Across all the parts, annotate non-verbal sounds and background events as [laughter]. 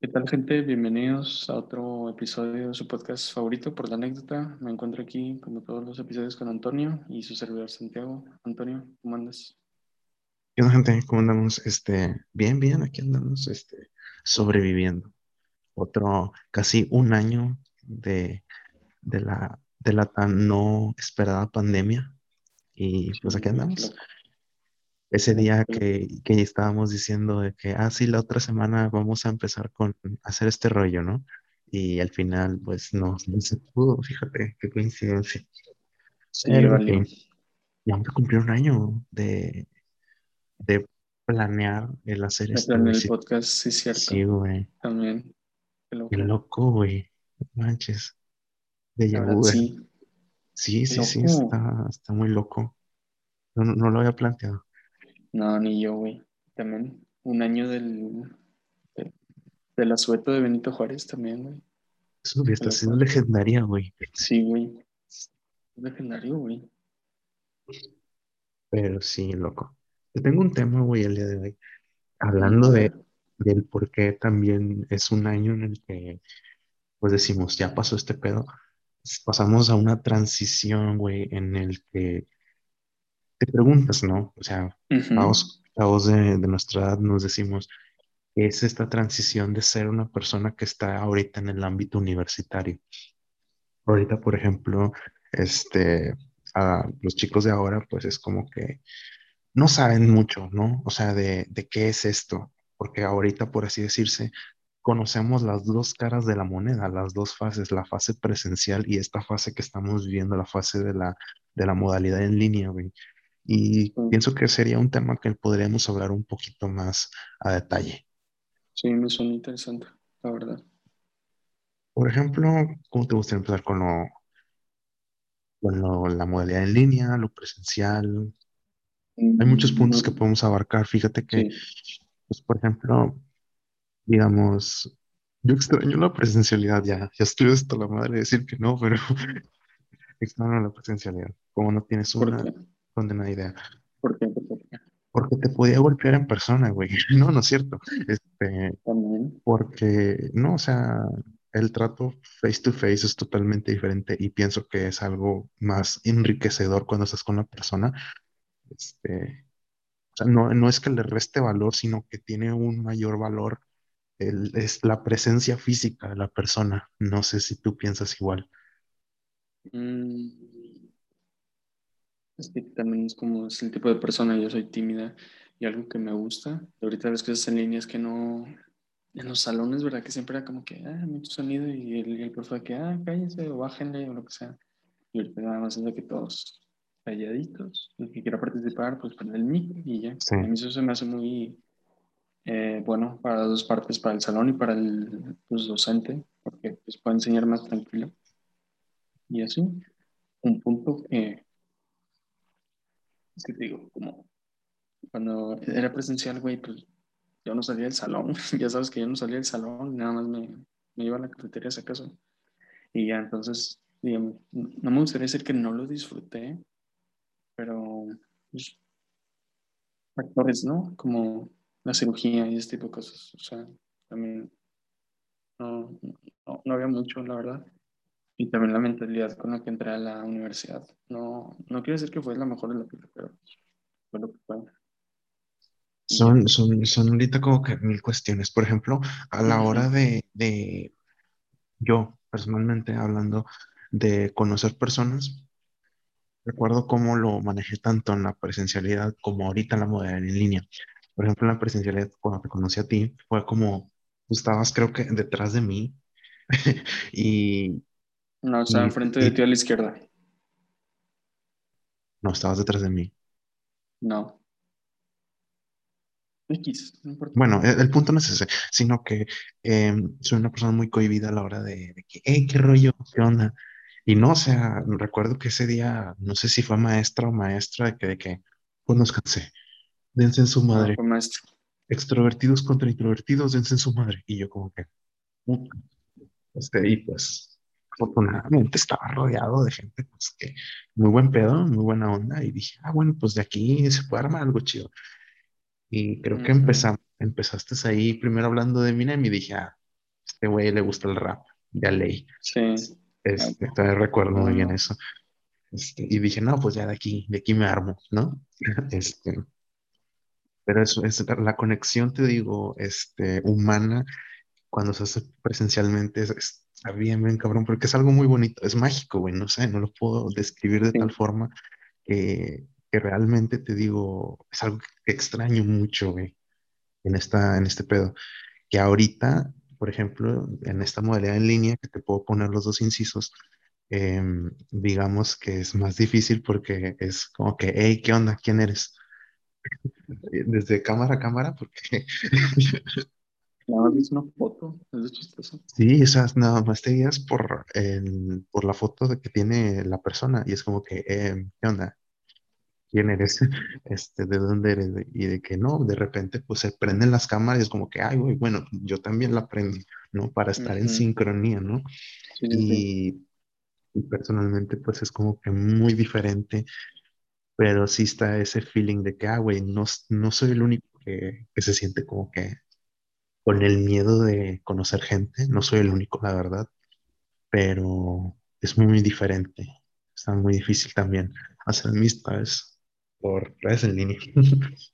¿Qué tal, gente? Bienvenidos a otro episodio de su podcast favorito por la anécdota. Me encuentro aquí, como todos los episodios, con Antonio y su servidor Santiago. Antonio, ¿cómo andas? ¿Qué gente? ¿Cómo andamos? Este, bien, bien, aquí andamos, este, sobreviviendo. Otro, casi un año de, de la, de la tan no esperada pandemia. Y pues aquí andamos. Ese día que, que estábamos diciendo de que, ah, sí, la otra semana vamos a empezar con hacer este rollo, ¿no? Y al final, pues no, no se pudo, fíjate, qué coincidencia. Sí, Pero, vale. ya vamos a cumplir un año de, de planear el hacer Me güey. el Sí, podcast, sí, cierto. sí, güey. También. Qué Qué loco. güey. Manches. De verdad, sí. Sí, sí, sí, está, está muy loco. No, no, no lo había planteado. No, ni yo, güey. También. Un año del, de, del asueto de Benito Juárez también, güey. Eso hubiera Qué sido legendaria, güey. Sí, güey. Legendario, güey. Pero sí, loco. Yo tengo un tema, güey, el día de hoy. Hablando de, del por qué también es un año en el que, pues decimos, ya pasó este pedo. Pasamos a una transición, güey, en el que te preguntas, ¿no? O sea, chavos, chavos de, de nuestra edad nos decimos, ¿qué es esta transición de ser una persona que está ahorita en el ámbito universitario? Ahorita, por ejemplo, este, a los chicos de ahora, pues es como que no saben mucho, ¿no? O sea, de, de qué es esto, porque ahorita, por así decirse, conocemos las dos caras de la moneda, las dos fases, la fase presencial y esta fase que estamos viviendo, la fase de la, de la modalidad en línea, güey. Y Sí. pienso que sería un tema que podríamos hablar un poquito más a detalle. Sí, me suena interesante, la verdad. Por ejemplo, ¿cómo te gustaría empezar con lo, con lo- la modalidad en línea, lo presencial? Hay muchos puntos que Mm, podemos abarcar. Fíjate que, Sí, pues, por ejemplo, digamos, yo extraño la presencialidad ya. Ya estoy hasta la madre de decir que no, pero [laughs] extraño la presencialidad. Como no tienes ¿por una qué? condena idea. ¿Por qué? ¿Por qué? Porque te podía golpear en persona, güey. [laughs] No, no es cierto. Este, También. porque, no, o sea, el trato face to face es totalmente diferente y pienso que es algo más enriquecedor cuando estás con la persona. Este, o sea, no, no es que le reste valor, sino que tiene un mayor valor el- es la presencia física de la persona. No sé si tú piensas igual. Mm, Es que también es como es el tipo de persona, yo soy tímida y algo que me gusta. Ahorita las cosas en línea es que no, en los salones, ¿verdad? Que siempre era como que, ah, mucho sonido y el, el profe que, ah, cállense o bájenle o lo que sea. Y ahorita nada más es de que todos calladitos, el que quiera participar, pues prende el mic y ya. Sí. A mí eso se me hace muy eh, bueno para las dos partes, para el salón y para el pues, docente, porque pues, puede enseñar más tranquilo. Y así, un punto que, es que te digo, como cuando era presencial, güey, pues yo no salía del salón, [laughs] ya sabes que yo no salía del salón, nada más me, me iba a la cafetería si acaso. Y ya, entonces, digamos, no me gustaría decir que no lo disfruté, pero pues, factores, ¿no? Como la cirugía y ese tipo de cosas, o sea, también no, no había mucho, la verdad. Y también la mentalidad con la que entré a la universidad. No, no quiero decir que fue la mejor de la vida, pero fue lo que fue. Son, son, son ahorita como que mil cuestiones. Por ejemplo, a la hora de, de yo personalmente hablando de conocer personas, recuerdo cómo lo manejé tanto en la presencialidad como ahorita en la modalidad en línea. Por ejemplo, en la presencialidad, cuando te conocí a ti, fue como tú estabas, creo que detrás de mí [laughs] y, No, estaba enfrente de ti a la izquierda. no, estabas detrás de mí. No. X, no importa. Bueno, el, el punto no es ese, sino que eh, soy una persona muy cohibida a la hora de, de que, hey, qué rollo, qué onda. Y no, o sea, recuerdo que ese día, no sé si fue maestra o maestra, de que, de que, conózcanse, dense en su No, madre, fue maestro. extrovertidos contra introvertidos, dense en su madre. Y yo como que, este, y pues, afortunadamente estaba rodeado de gente, pues que, muy buen pedo, muy buena onda, y dije, ah, bueno, pues de aquí se puede armar algo chido. Y creo que Ujú. empezamos, empezaste ahí primero hablando de Eminem y dije, ah, este güey le gusta el rap, ya leí. Sí, Este, todavía recuerdo muy bien eso. Este, y dije, no, pues ya de aquí, de aquí me armo, ¿no? [laughs] Este, pero eso es la conexión, te digo, este, humana, cuando se hace presencialmente, es, es- está bien, bien cabrón, porque es algo muy bonito, es mágico, güey, no sé, no lo puedo describir de tal Sí, forma que, que realmente te digo, es algo que extraño mucho, güey, en esta, en este pedo. Que ahorita, por ejemplo, en esta modalidad en línea, que te puedo poner los dos incisos, em, digamos que es más difícil porque es como que, hey, ¿qué onda? ¿Quién eres? Eh, [laughs] Desde cámara a cámara, porque nada más es una foto, es chistoso. sí, sea, nada más te guías por, el, por la foto de que tiene la persona y es como que, em, ¿qué onda? ¿Quién eres? [laughs] Este, ¿de dónde eres? Y de que no, de repente pues se prenden las cámaras y es como que, ay, güey, bueno, yo también la prendí, ¿no? Para estar en Ujú. sincronía, ¿no? Sí, sí, sí. Y, y personalmente pues es como que muy diferente, pero sí está ese feeling de que, ah, güey, no, no soy el único que, que se siente como que con el miedo de conocer gente, no soy el único, la verdad, pero es muy diferente, está muy difícil también hacer amistades por redes en línea. [laughs]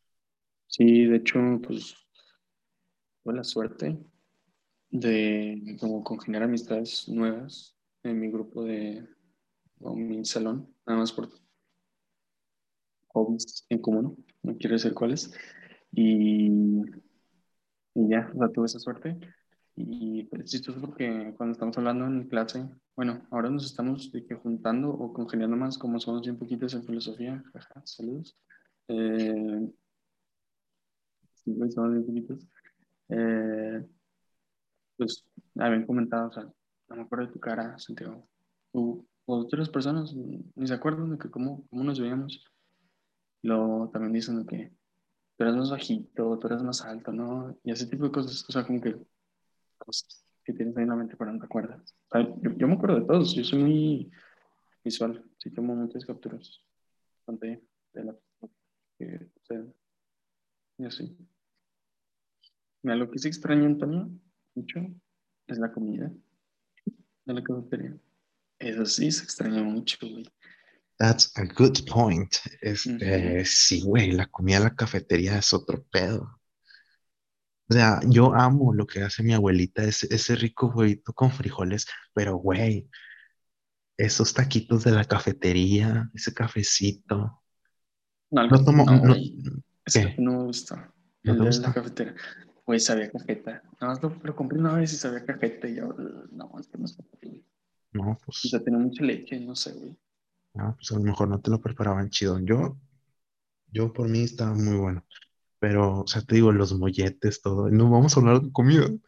Sí, de hecho, pues tuve la suerte de como congeniar amistades nuevas en mi grupo de, o mi salón, nada más por hobbies en común, no quiero decir cuáles. Y, y ya, o sea, tuve esa suerte. Y pues es chistoso porque cuando estamos hablando en clase, bueno, ahora nos estamos de que juntando o congeniando más, como somos bien poquitos en filosofía, jaja, saludos. Eh, sí, pues, somos bien poquitos. Eh, pues habían comentado, o sea, no me acuerdo de tu cara, Santiago. Tú, o otras personas ni se acuerdan de que cómo, cómo nos veíamos. Luego también dicen de que tú eres más bajito, tú eres más alto, ¿no? Y ese tipo de cosas, o sea, como que cosas que tienes ahí en la mente, pero no te acuerdas. Yo, yo me acuerdo de todos, yo soy muy visual, sí tomo muchas capturas de de la que o sea, y así. Mira, lo que sí extraño, Antonio, mucho, es la comida de la cafetería. Eso sí se extraña mucho, güey. That's a good point. Este, sí, güey, la comida en la cafetería es otro pedo. O sea, yo amo lo que hace mi abuelita, ese, ese rico huevito con frijoles, pero güey, esos taquitos de la cafetería, ese cafecito. No, No tomo, no, no, me gusta. ¿No te de la gusta? cafetera. Güey, sabía cafeta. Nada más lo, lo compré una vez y sabía cafeta. Y yo, no, es que no es. No, O sea, pues, tenía mucha leche, no sé, güey. No, pues a lo mejor no te lo preparaban chido. Yo, yo por mí estaba muy bueno. Pero, o sea, te digo, los molletes, todo. No vamos a hablar de comida. [laughs]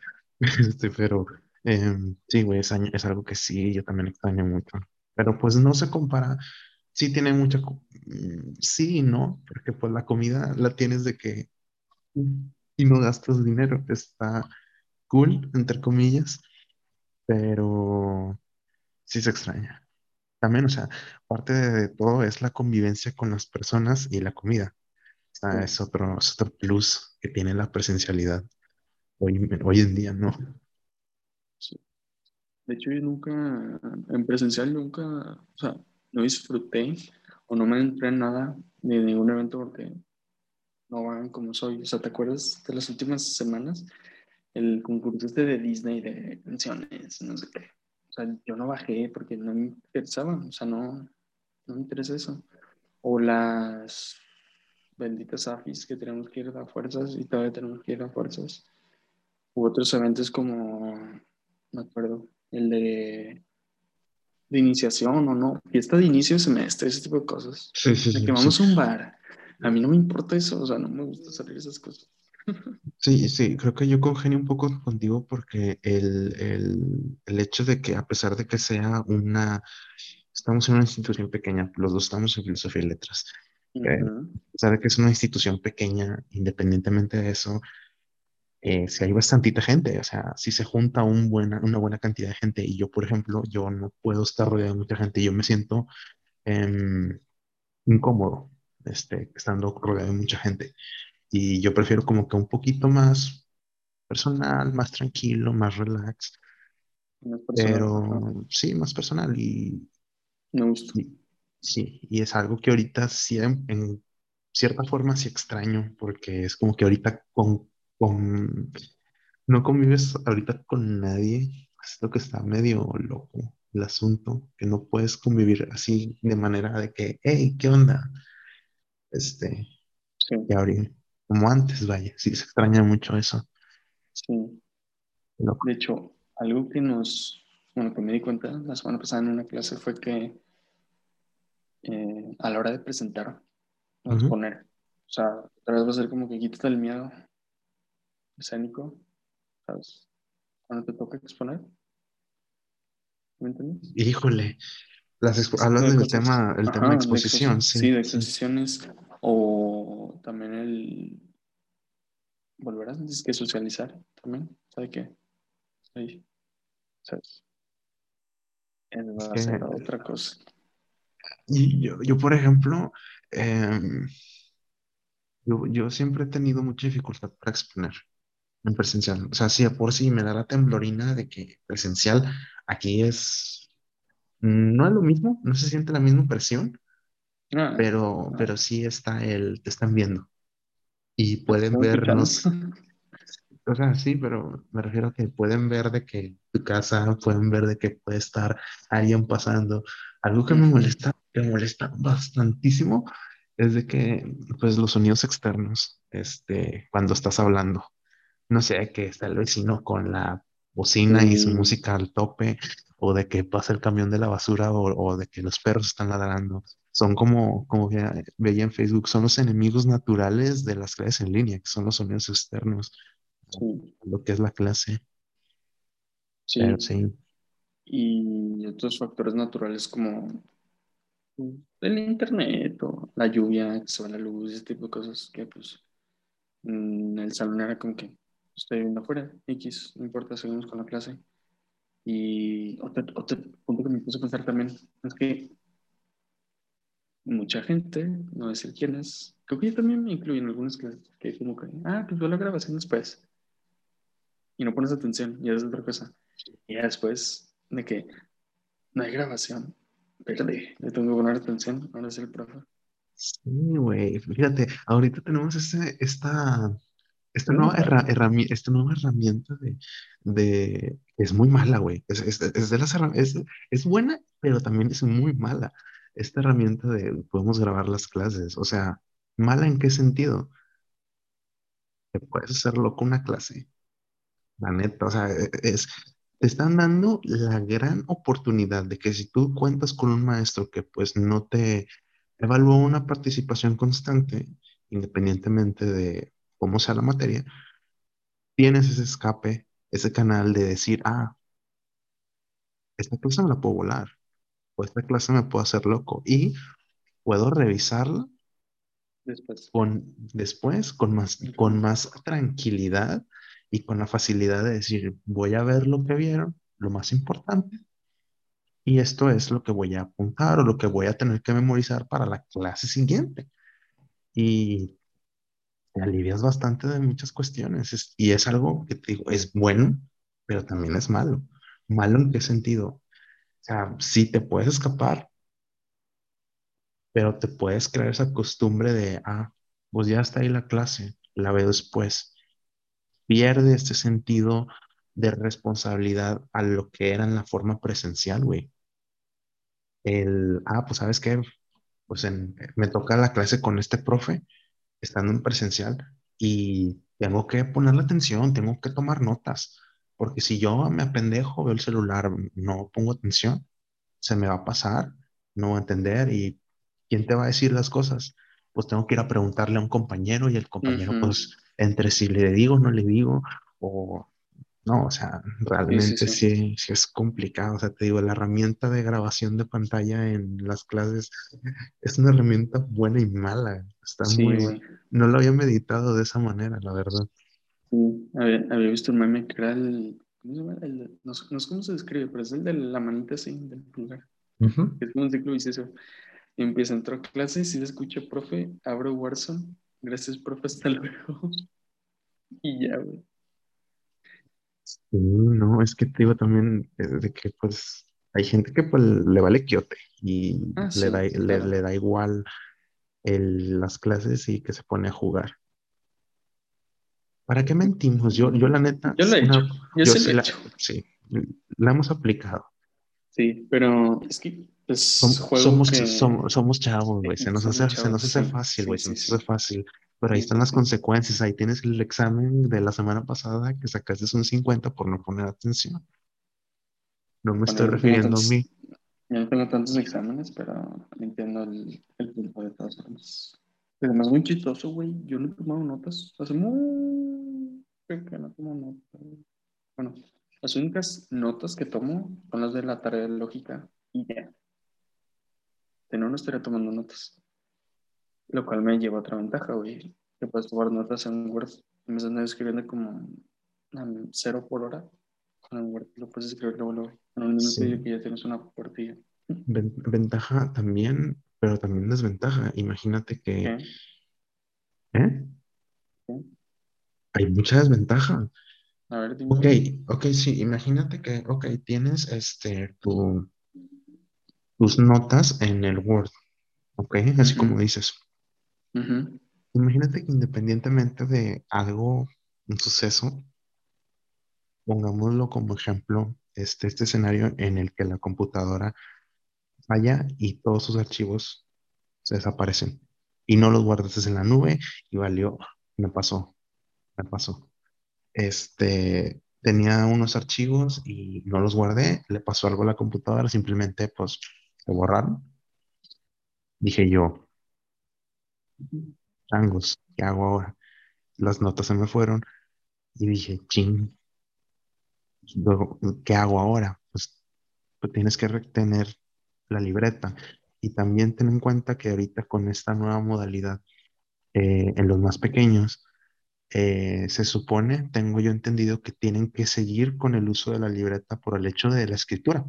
Este, pero em, sí, güey, es, es algo que sí, yo también extraño mucho. Pero pues no se compara. Sí tiene mucha... mm, Sí, ¿no? Porque pues la comida la tienes de que... Y no gastas dinero. Está cool, entre comillas, pero sí se extraña. También, o sea, parte de todo es la convivencia con las personas y la comida. O sea, es otro, es otro plus que tiene la presencialidad hoy, hoy en día, ¿no? sí. De hecho, yo nunca, en presencial, nunca, o sea, no disfruté o no me entré en nada de ningún evento porque no van como soy. O sea, ¿te acuerdas de las últimas semanas? El concurso este de Disney de canciones, no sé qué. Sea, yo no bajé porque no me interesaba, o sea, no, no me interesa eso. O las benditas AFIS que tenemos que ir a fuerzas y todavía tenemos que ir a fuerzas. U otros eventos como, me acuerdo, el de, de iniciación o no, fiesta de inicio de semestre, ese tipo de cosas. Sí, sí, que sí, sí. vamos a un bar. A mí no me importa eso, o sea, no me gusta salir esas cosas. Sí, sí, creo que yo congenio un poco contigo porque el, el, el hecho de que a pesar de que sea una, estamos en una institución pequeña, los dos estamos en filosofía y letras, eh, a pesar de que es una institución pequeña, independientemente de eso, eh, si hay bastantita gente, o sea, si se junta un buena, una buena cantidad de gente y yo, por ejemplo, yo no puedo estar rodeado de mucha gente, yo me siento em, incómodo este, estando rodeado de mucha gente. Y yo prefiero como que un poquito más personal, más tranquilo, más relax. Más. Pero sí, más personal. Y, Me gusta. y- sí, y es algo que ahorita sí, en, en cierta forma sí extraño, porque es como que ahorita con, con no convives ahorita con nadie. Es lo que está medio loco el asunto, que no puedes convivir así de manera de que, hey, ¿qué onda? Este, Sí, y ahorita, como antes, vaya, sí se extraña mucho eso. sí. Loco. De hecho, algo que nos, bueno, que me di cuenta la semana pasada en una clase fue que eh, a la hora de presentar o Ujú. exponer, o sea, otra vez va a ser como que quítate el miedo escénico, ¿sabes? Cuando te toca exponer, ¿me entiendes? Híjole, las hablas del tema, el tema de Ajá, de exposición, exposición, sí, sí, de sí. O también el volver a es que socializar también, ¿sabe qué? Sí, ¿sabes? Él Es va a que ser otra cosa. y yo, yo, por ejemplo, em, yo, yo siempre he tenido mucha dificultad para exponer en presencial. O sea, si de por sí me da la temblorina de que presencial aquí es, no es lo mismo, no se siente la misma presión, Ah, pero, no, pero sí está el, te están viendo y te pueden están escuchando. vernos O sea, sí, pero me refiero a que pueden ver de que tu casa, pueden ver de que puede estar alguien pasando. Algo que me molesta, que me molesta bastantísimo, es de que, pues, los sonidos externos, este, cuando estás hablando, no sé, que está el vecino con la bocina y su música al tope, o de que pasa el camión de la basura, o, o de que los perros están ladrando. Son como, como ve- veía en Facebook, son los enemigos naturales de las clases en línea, que son los sonidos externos sí, lo que es la clase, pero sí. sí, Y otros factores naturales como el internet o la lluvia, que se va la luz, ese tipo de cosas que pues en el salón era como que estoy viendo afuera, X, no importa, seguimos con la clase. Y otro, otro punto que me puse a pensar también es que mucha gente, no voy a decir quiénes, creo que yo también me incluyo en algunas clases, que como que, ah, pues veo la grabación después y no pones atención y es otra cosa. Y ya después de que no hay grabación, perdí, le tengo que poner atención, ahora es el profe. sí, güey, fíjate, ahorita tenemos este, esta, esta Es nueva, herra- padre. herrami- esta nueva herramienta de, de, es muy mala, güey, es, es, es de las es, es buena, pero también es muy mala, esta herramienta de podemos grabar las clases, o sea, ¿mala en qué sentido? Que puedes hacer loco una clase, la neta, o sea, e- es, te están dando la gran oportunidad de que si tú cuentas con un maestro que pues no te evalúa una participación constante, independientemente de cómo sea la materia, tienes ese escape, ese canal de decir, ah, esta clase me la puedo volar, o esta clase me puedo hacer loco, y puedo revisarla Después. con, después con más, con más tranquilidad y con la facilidad de decir, voy a ver lo que vieron, lo más importante, y esto es lo que voy a apuntar o lo que voy a tener que memorizar para la clase siguiente. Y te alivias bastante de muchas cuestiones. Es- y es algo que te digo, es bueno, pero también es malo. ¿Malo en qué sentido? O sea, sí te puedes escapar, pero te puedes crear esa costumbre de, ah, pues ya está ahí la clase, la veo después. Pierde este sentido de responsabilidad a lo que era en la forma presencial, güey. El, ah, pues sabes qué, pues me toca la clase con este profe estando en presencial y tengo que ponerle atención, tengo que tomar notas, porque si yo me apendejo, veo el celular, no pongo atención, se me va a pasar, no voy a entender y ¿quién te va a decir las cosas? Pues tengo que ir a preguntarle a un compañero y el compañero Ujú. pues entre si le digo, no le digo o no, o sea, Sí, sí, realmente sí. sí, sí es complicado. O sea, te digo, la herramienta de grabación de pantalla en las clases es una herramienta buena y mala. Está Sí, muy, no lo había meditado de esa manera, la verdad. Sí. Había, había visto un meme que era el. ¿Cómo se llama? El- no, sé, no sé cómo se describe, pero es el de la manita así, del pulgar. Ujú. Es como un ciclo vicioso. Y empieza, entró a clase, si le escucha, profe, abro Warzone gracias, profe, hasta [laughs] luego. y ya, güey. Sí, no, es que te digo también de que pues hay gente que pues le vale quiote y Ah, le da, sí, le, claro. le da igual el- las clases y que se pone a jugar. ¿Para qué mentimos? Yo, yo la neta, Yo lo he hecho, yo yo sí lo he la, hecho. sí, la hemos aplicado. Sí, pero es que es Som- somos, que somos, somos chavos, güey. Se nos hace, se nos hace sí, fácil, sí, güey. Se sí, nos hace fácil. Pero ahí están las consecuencias. Ahí tienes el examen de la semana pasada que sacaste un 50 por no poner atención. No me Bueno, estoy refiriendo a tantos, mí. yo no tengo tantos exámenes, pero entiendo el, el punto de todas formas. Además, muy chistoso, güey. Yo no he tomado notas. Hace muy que no tomo notas. Bueno, las únicas notas que tomo son las de la tarea de lógica y ya. De no, no estaría tomando notas. Lo cual me lleva a otra ventaja, güey. Que puedes tomar notas en Word. En vez de andar escribiendo como um, cero por hora, con el Word lo puedes escribir luego, luego, en un Sí. que ya tienes una. Ven- Ventaja también, pero también desventaja. Imagínate que. ¿eh? ¿Qué? Hay mucha desventaja. A ver, dime. Ok, ok, sí, imagínate que, ok, tienes este, tu, tus notas en el Word, ok, así como dices. Imagínate que independientemente de algo, un suceso, pongámoslo como ejemplo, este, este escenario en el que la computadora falla y todos sus archivos se desaparecen y no los guardaste en la nube y valió, me pasó, me pasó. Este, tenía unos archivos y no los guardé, le pasó algo a la computadora, simplemente pues se borraron. Dije yo, changos, ¿qué hago ahora? Las notas se me fueron y dije, ching, ¿qué hago ahora? Pues, pues tienes que retener la libreta. Y también ten en cuenta que ahorita con esta nueva modalidad, eh, en los más pequeños, eh, se supone, tengo yo entendido, que tienen que seguir con el uso de la libreta por el hecho de la escritura,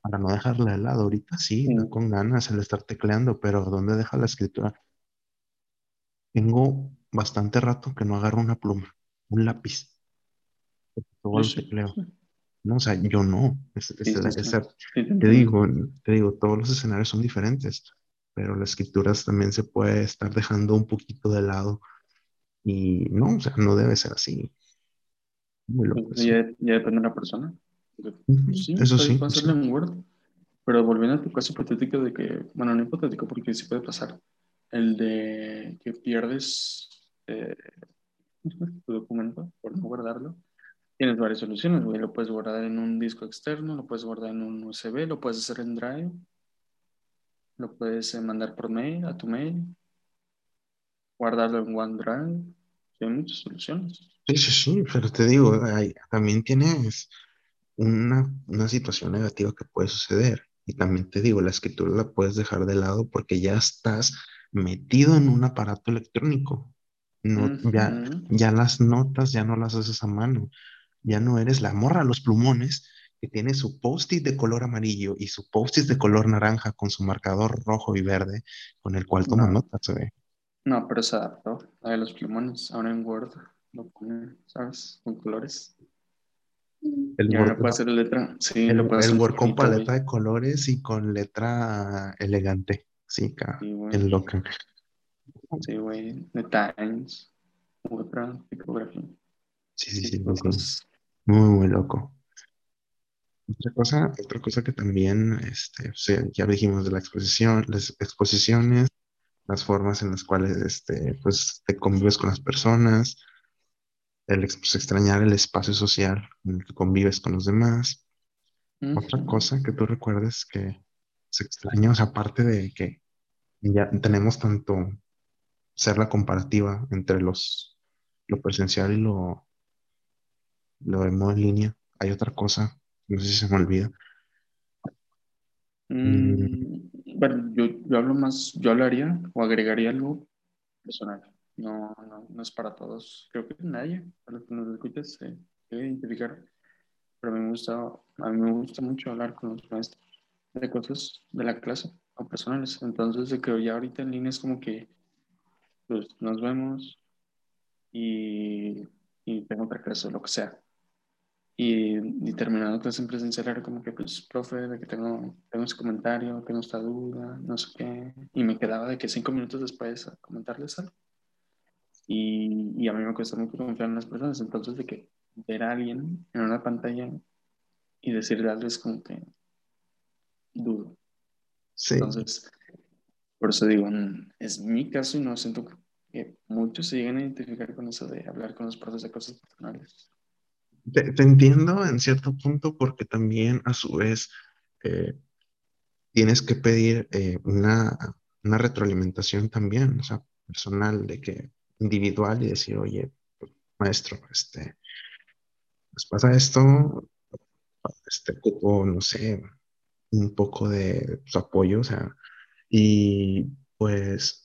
para no dejarla de lado. Ahorita sí, con ganas el estar tecleando, pero ¿dónde deja la escritura? Tengo bastante rato que no agarro una pluma, un lápiz, todo Yo lo sí. No, o sea, yo no. Es- es Sí, la- sí, esa- Sí, te digo, te digo, todos los escenarios son diferentes, pero las escrituras también se puede estar dejando un poquito de lado y no, o sea, no debe ser así. Muy loco eso. ya, ya depende de la persona. Pues sí, Eso sí, Word. Pero volviendo a tu caso hipotético de que, bueno, no hipotético porque sí puede pasar, el de que pierdes eh, [laughs] tu documento por no guardarlo, tienes varias soluciones, güey. Lo puedes guardar en un disco externo, lo puedes guardar en un USB, lo puedes hacer en Drive, lo puedes eh, mandar por mail, a tu mail, guardarlo en OneDrive. Hay muchas soluciones. Sí, sí, sí, pero te digo, hay- también tienes una, una situación negativa que puede suceder. Y también te digo, la escritura la puedes dejar de lado porque ya estás metido en un aparato electrónico. No, ya, ya las notas ya no las haces a mano. Ya no eres la morra a los plumones que tiene su post-it de color amarillo y su post-it de color naranja con su marcador rojo y verde con el cual toma No, notas, no, pero se adaptó a los plumones. Ahora en Word lo pone, ¿sabes? Con colores. El Y ahora Word, puede hacer letra. Sí, el, lo puede el hacer Word con paleta de colores y con letra elegante. Sí, ca- Sí, güey. loca. Sí, güey. The Times. Otra tipografía. Sí, sí, sí, sí. Muy, muy loco. Otra cosa, otra cosa que también, este, o sea, ya dijimos de la exposición, las exposiciones, las formas en las cuales, este, pues, te convives con las personas, el pues, extrañar el espacio social en el que convives con los demás. Otra Ujú. cosa que tú recuerdes que se extraña, o sea, aparte de que ya tenemos tanto ser la comparativa entre los, lo presencial y lo, lo de modo en línea, hay otra cosa, no sé si se me olvida. Mm, Mm, bueno, yo, yo hablo más, yo hablaría o agregaría algo personal. No, no, no es para todos. Creo que nadie, a los que nos escuches, se debe identificar. Pero a mí me gusta, a mí me gusta mucho hablar con los maestros de cosas de la clase o personales. Entonces, yo creo ya ahorita en línea es como que pues nos vemos y, y tengo otra clase o lo que sea. Y, y terminando clase en presencial era como que, pues, profe, de que tengo, tengo ese comentario, tengo esta duda, no sé qué. Y me quedaba de que cinco minutos después a comentarles algo. Y, y a mí me cuesta mucho confiar en las personas, entonces de que ver a alguien en una pantalla y decirle algo es como que dudo. Sí, Entonces, por eso digo, es mi caso y no siento que muchos se lleguen a identificar con eso de hablar con los profes de cosas personales. Te, entiendo en cierto punto porque también a su vez eh, tienes que pedir eh, una, una retroalimentación también, o sea, personal, de que individual y decir, oye, maestro, este, pues pasa esto, este, ocupo, no sé, un poco de su apoyo, o sea, y pues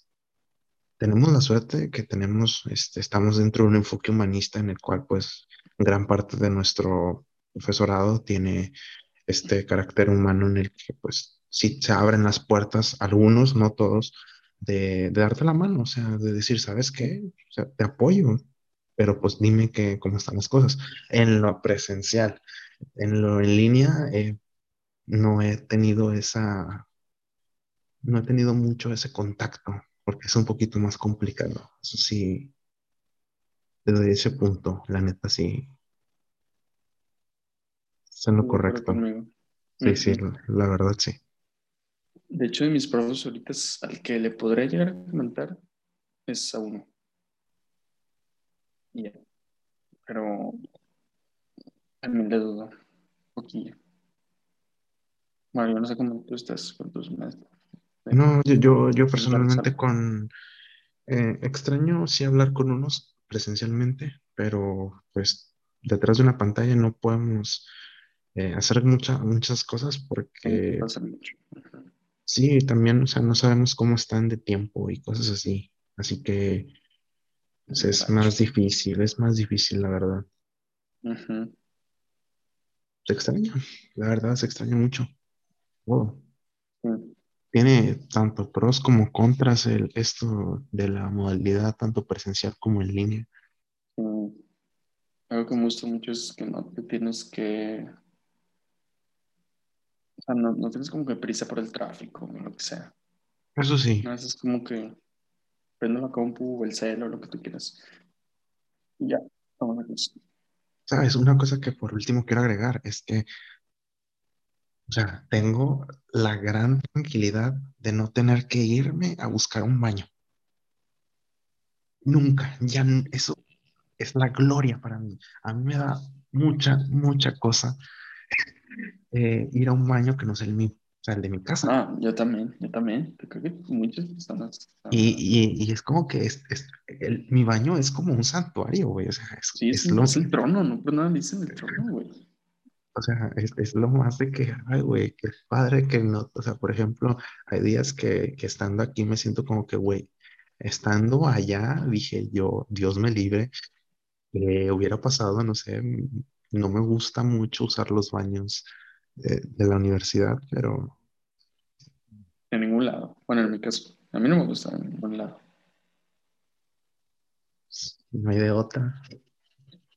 tenemos la suerte que tenemos, este, estamos dentro de un enfoque humanista en el cual pues gran parte de nuestro profesorado tiene este carácter humano en el que pues sí se abren las puertas, algunos, no todos, de, de darte la mano, o sea, de decir, ¿sabes qué? Te apoyo, pero pues dime que, cómo están las cosas. En lo presencial, en lo en línea, eh, no he tenido esa, no he tenido mucho ese contacto, porque es un poquito más complicado. Eso sí, desde ese punto, la neta sí, es en lo correcto. Sí, sí, la, verdad sí. De hecho, de mis profes ahorita al que le podré llegar a comentar es a uno. Y ya. Pero también le dudo un poquillo. Bueno, yo no sé cómo tú estás con tus maestros. No, yo, yo, personalmente con, eh, extraño sí hablar con unos presencialmente, pero pues detrás de una pantalla no podemos eh, hacer mucha- muchas cosas porque sí, también, o sea, no sabemos cómo están de tiempo y cosas así. Así que pues, es más difícil, es más difícil, la verdad. Se extraña, la verdad, se extraña mucho. Sí, Tiene tanto pros como contras el, esto de la modalidad, tanto presencial como en línea. sí. Algo que me gusta mucho es que no te tienes que, o sea, no, no tienes como que prisa por el tráfico o lo que sea. Eso sí, A veces como que prendo la compu o el cel o lo que tú quieras. Y ya, vamos a sabes, una cosa que por último quiero agregar es que, o sea, tengo la gran tranquilidad de no tener que irme a buscar un baño. Nunca, ya eso es la gloria para mí. A mí me da mucha, mucha cosa eh, ir a un baño que no sea el mío, o sea, el de mi casa. Ah, yo también, yo también. Yo creo que muchas personas Y, y, y es como que es, es- el- mi baño es como un santuario, güey. O sea, es, Sí, es, es lo, es el trono, no por nada le dicen el [laughs] trono, güey. O sea, es, es lo más de que, ay, güey, qué padre que no, o sea, por ejemplo, hay días que, que estando aquí me siento como que, güey, estando allá, dije yo, Dios me libre, que hubiera pasado, no sé, no me gusta mucho usar los baños de, de la universidad, pero En ningún lado. Bueno, en mi caso, a mí no me gusta en ningún lado. no hay de otra.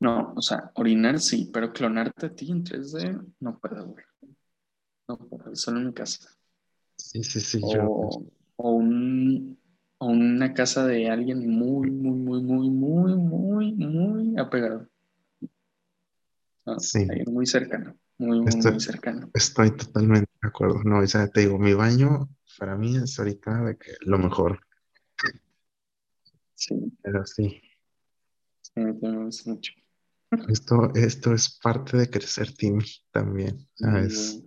No, o sea, orinar sí, pero clonarte a ti en 3D no puedo, güey. No puedo, solo en mi casa. Sí, sí, sí, yo, O, o, un, o una casa de alguien muy, muy, muy, muy, muy, muy, muy apegado. Sí, muy cercano, muy, muy, muy cercano. estoy totalmente de acuerdo. No, o sea, te digo, mi baño para mí es ahorita de que lo mejor, Sí, pero sí. sí, me gusta mucho. Esto, esto es parte de crecer, Timmy, también, ¿sabes?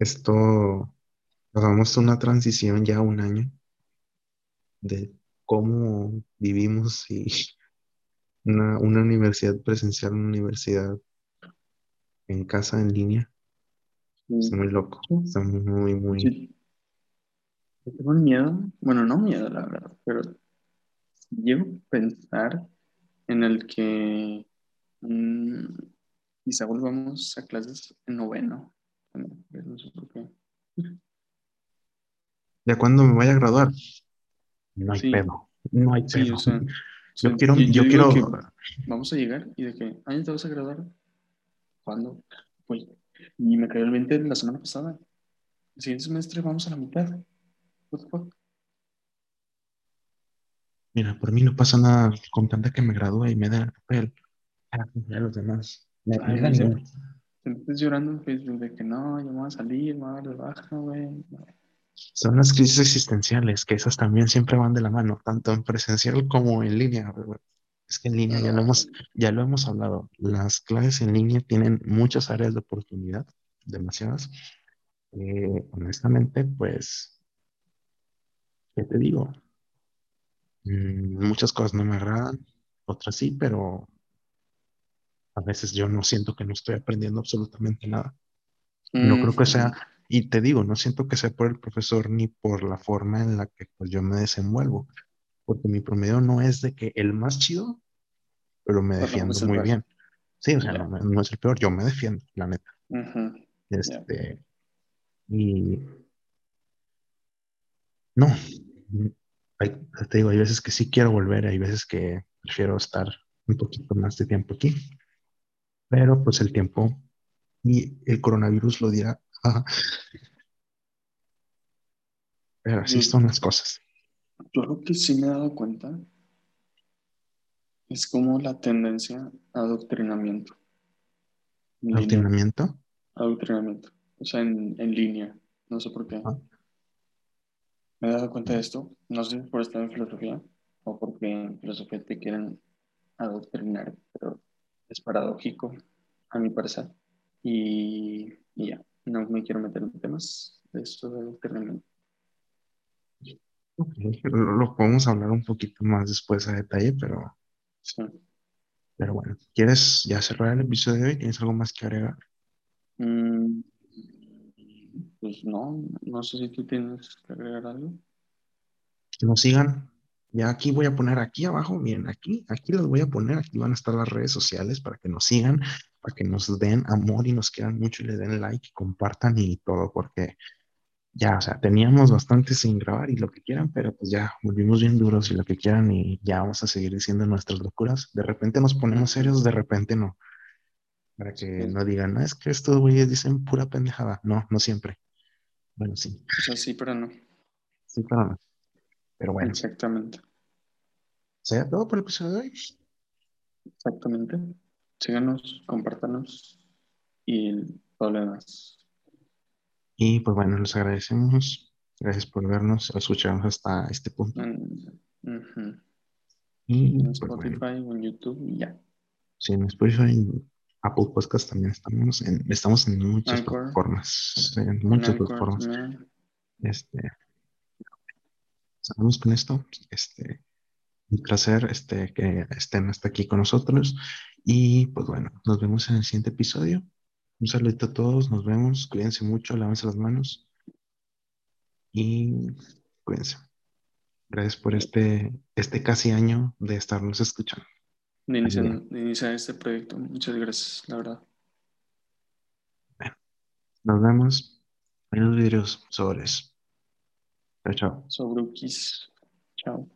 Esto, hagamos una transición ya un año de cómo vivimos y [laughs] una, una universidad presencial, una universidad en casa, en línea. Es y- muy loco, sí, está muy, muy... yo tengo miedo, bueno, no miedo, la verdad, pero llego a pensar en el que mm, quizá volvamos a clases en noveno. Bueno, no sé por qué. Ya cuando me vaya a graduar, no hay Sí, pedo. no hay Sí, pedo. o sea, Yo sí, quiero, yo- yo yo digo quiero, vamos a llegar y de que, ay, ¿te vas a graduar? ¿Cuándo? Pues, y me cayó el 20 la semana pasada. El siguiente semestre vamos a la mitad. What the fuck? mira, por mí no pasa nada con tanta que me gradúe y me den el papel. Ah, ya los demás. Me, me Ay, dan dice- igual. Entonces llorando en Facebook de que no, yo me voy a salir, me voy a dar de baja, güey. Son las crisis existenciales, que esas también siempre van de la mano, tanto en presencial como en línea. Es que en línea ya lo No, hemos, ya lo hemos hablado. Las clases en línea tienen muchas áreas de oportunidad, demasiadas. Eh, honestamente, pues, ¿qué te digo? Mm, muchas cosas no me agradan, otras sí, pero a veces yo no siento que no estoy aprendiendo absolutamente nada. No creo que sea, Ujú. y te digo, no siento que sea por el profesor ni por la forma en la que pues, yo me desenvuelvo, porque mi promedio no es de que el más chido, pero me defiendo el muy bien. Sí, o sea, no, no es el peor, yo me defiendo, la neta. Este, y no, mm, hay- te digo, hay veces que sí quiero volver, hay veces que prefiero estar un poquito más de tiempo aquí, pero pues el tiempo y el coronavirus lo dirá. [laughs] Pero así son las cosas. yo lo que sí me he dado cuenta es como la tendencia a adoctrinamiento. En línea. Adoctrinamiento. Adoctrinamiento. O sea, en, en línea. No sé por qué. Ah, Me he dado cuenta de esto. No sé si por estar en filosofía o porque en filosofía te quieren adoctrinar, pero es paradójico, a mi parecer. Y, y ya, no me quiero meter en temas de esto de adoctrinamiento. ok, Lo, lo podemos hablar un poquito más después a detalle, pero, Sí. pero bueno. ¿Quieres ya cerrar el episodio de hoy? ¿Tienes algo más que agregar? Mm, pues no, no sé si tú tienes que agregar algo. Que nos sigan. Ya aquí voy a poner aquí abajo, miren, aquí, aquí los voy a poner, aquí van a estar las redes sociales para que nos sigan, para que nos den amor y nos quieran mucho y le den like y compartan y todo, porque ya, o sea, teníamos bastante sin grabar y lo que quieran, pero pues ya volvimos bien duros y lo que quieran y ya vamos a seguir diciendo nuestras locuras. De repente nos ponemos serios, de repente no, para que Sí. no digan, no, es que estos güeyes dicen pura pendejada. No, no siempre. Bueno, sí, O sea, sí, pero no. sí, pero no. Pero bueno, Exactamente. ¿sería todo por el episodio de hoy? Exactamente. Síganos, compártanos y todo lo demás. Y pues bueno, les agradecemos. Gracias por vernos, escucharnos hasta este punto. En, ujú. Y en pues bueno, Spotify o en YouTube y ya. si en Spotify, en Apple Podcast también estamos en, estamos en muchas Anchor. plataformas, en muchas Anchor plataformas. Este, cerramos con esto. Este, un placer este, que estén hasta aquí con nosotros. Y pues bueno, nos vemos en el siguiente episodio. Un saludito a todos, nos vemos. Cuídense mucho, lávense las manos. Y cuídense. Gracias por este, este casi año de estarnos escuchando. De iniciar, Bien. de iniciar este proyecto. Muchas gracias, la verdad. Nos vemos en los videos sobres. Tchau, tchau. Sobre o que isso. Tchau.